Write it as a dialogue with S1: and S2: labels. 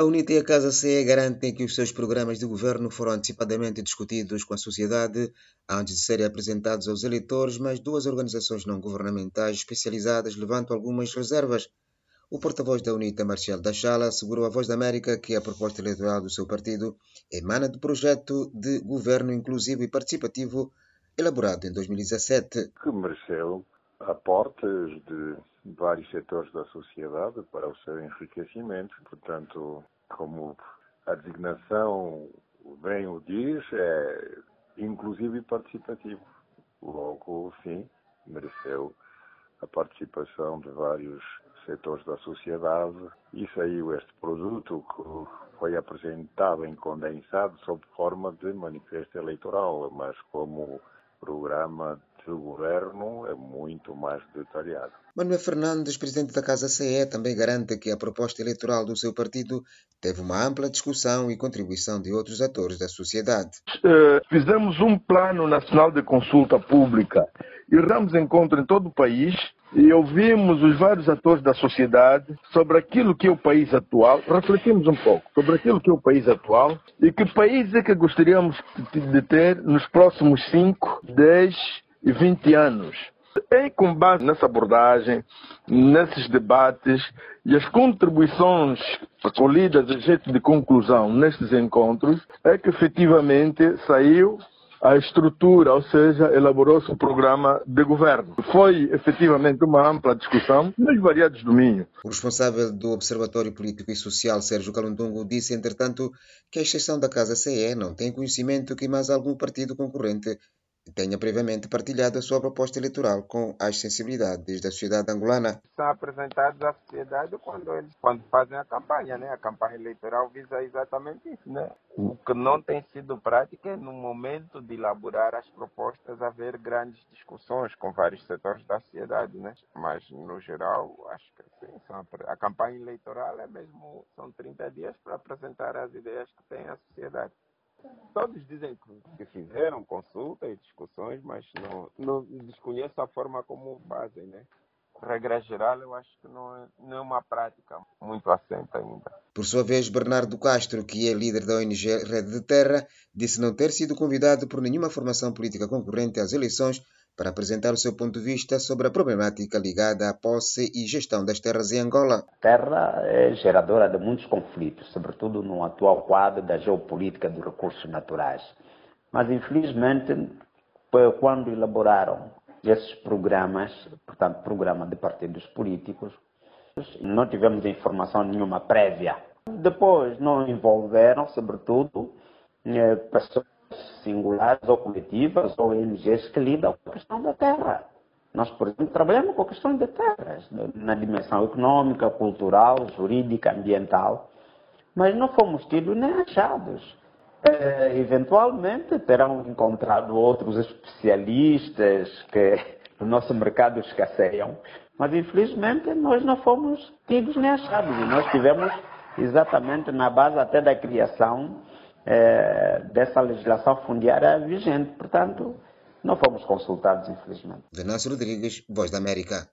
S1: A UNITA e a Casa CE garantem que os seus programas de governo foram antecipadamente discutidos com a sociedade antes de serem apresentados aos eleitores, mas duas organizações não governamentais especializadas levantam algumas reservas. O porta-voz da UNITA, Marcial Dachala, assegurou à Voz da América que a proposta eleitoral do seu partido emana do projeto de governo inclusivo e participativo elaborado em 2017.
S2: Que aportes de vários setores da sociedade para o seu enriquecimento. Portanto, como a designação bem o diz, é inclusivo e participativo. Logo, sim, mereceu a participação de vários setores da sociedade e saiu este produto que foi apresentado em condensado sob forma de manifesto eleitoral, mas como programa de governo é muito mais detalhado.
S1: Manuel Fernandes, presidente da Casa CE, também garante que a proposta eleitoral do seu partido teve uma ampla discussão e contribuição de outros atores da sociedade.
S3: Uh, fizemos um plano nacional de consulta pública e damos encontro em todo o país e ouvimos os vários atores da sociedade sobre aquilo que é o país atual, refletimos um pouco sobre aquilo que é o país atual e que país é que gostaríamos de ter nos próximos 5, 10 e 20 anos. É com base nessa abordagem, nesses debates e as contribuições acolhidas a jeito de conclusão nestes encontros, é que efetivamente saiu a estrutura, ou seja, elaborou-se o programa de governo. Foi efetivamente uma ampla discussão nos variados domínios.
S1: O responsável do Observatório Político e Social, Sérgio Calundungo, disse, entretanto, que a exceção da Casa CE não tem conhecimento que mais algum partido concorrente tenha previamente partilhado a sua proposta eleitoral com as sensibilidades da sociedade angolana.
S4: São apresentados à sociedade quando eles quando fazem a campanha, né? A campanha eleitoral visa exatamente isso, né? O que não tem sido prática é no momento de elaborar as propostas haver grandes discussões com vários setores da sociedade, né? Mas no geral, acho que sim, a campanha eleitoral é mesmo são 30 dias para apresentar as ideias que tem a sociedade. Todos dizem que fizeram consulta e discussões, mas não, não desconheço a forma como fazem, né? Regra geral, eu acho que não é, não é uma prática muito assenta ainda.
S1: Por sua vez, Bernardo Castro, que é líder da ONG Rede de Terra, disse não ter sido convidado por nenhuma formação política concorrente às eleições para apresentar o seu ponto de vista sobre a problemática ligada à posse e gestão das terras em Angola.
S5: A terra é geradora de muitos conflitos, sobretudo no atual quadro da geopolítica dos recursos naturais. Mas, infelizmente, quando elaboraram esses programas, portanto, programa de partidos políticos, não tivemos informação nenhuma prévia. Depois, não envolveram, sobretudo, eh, pessoas singulares ou coletivas ou ONGs que lidam com a questão da terra. Nós, por exemplo, trabalhamos com a questão de terras, na dimensão econômica, cultural, jurídica, ambiental, mas não fomos tidos nem achados. É, eventualmente terão encontrado outros especialistas que no nosso mercado escasseiam, mas infelizmente nós não fomos tidos nem achados. E nós tivemos exatamente na base até da criação é, dessa legislação fundiária vigente. Portanto, não fomos consultados, infelizmente.
S1: Venâncio Rodrigues, Voz da América.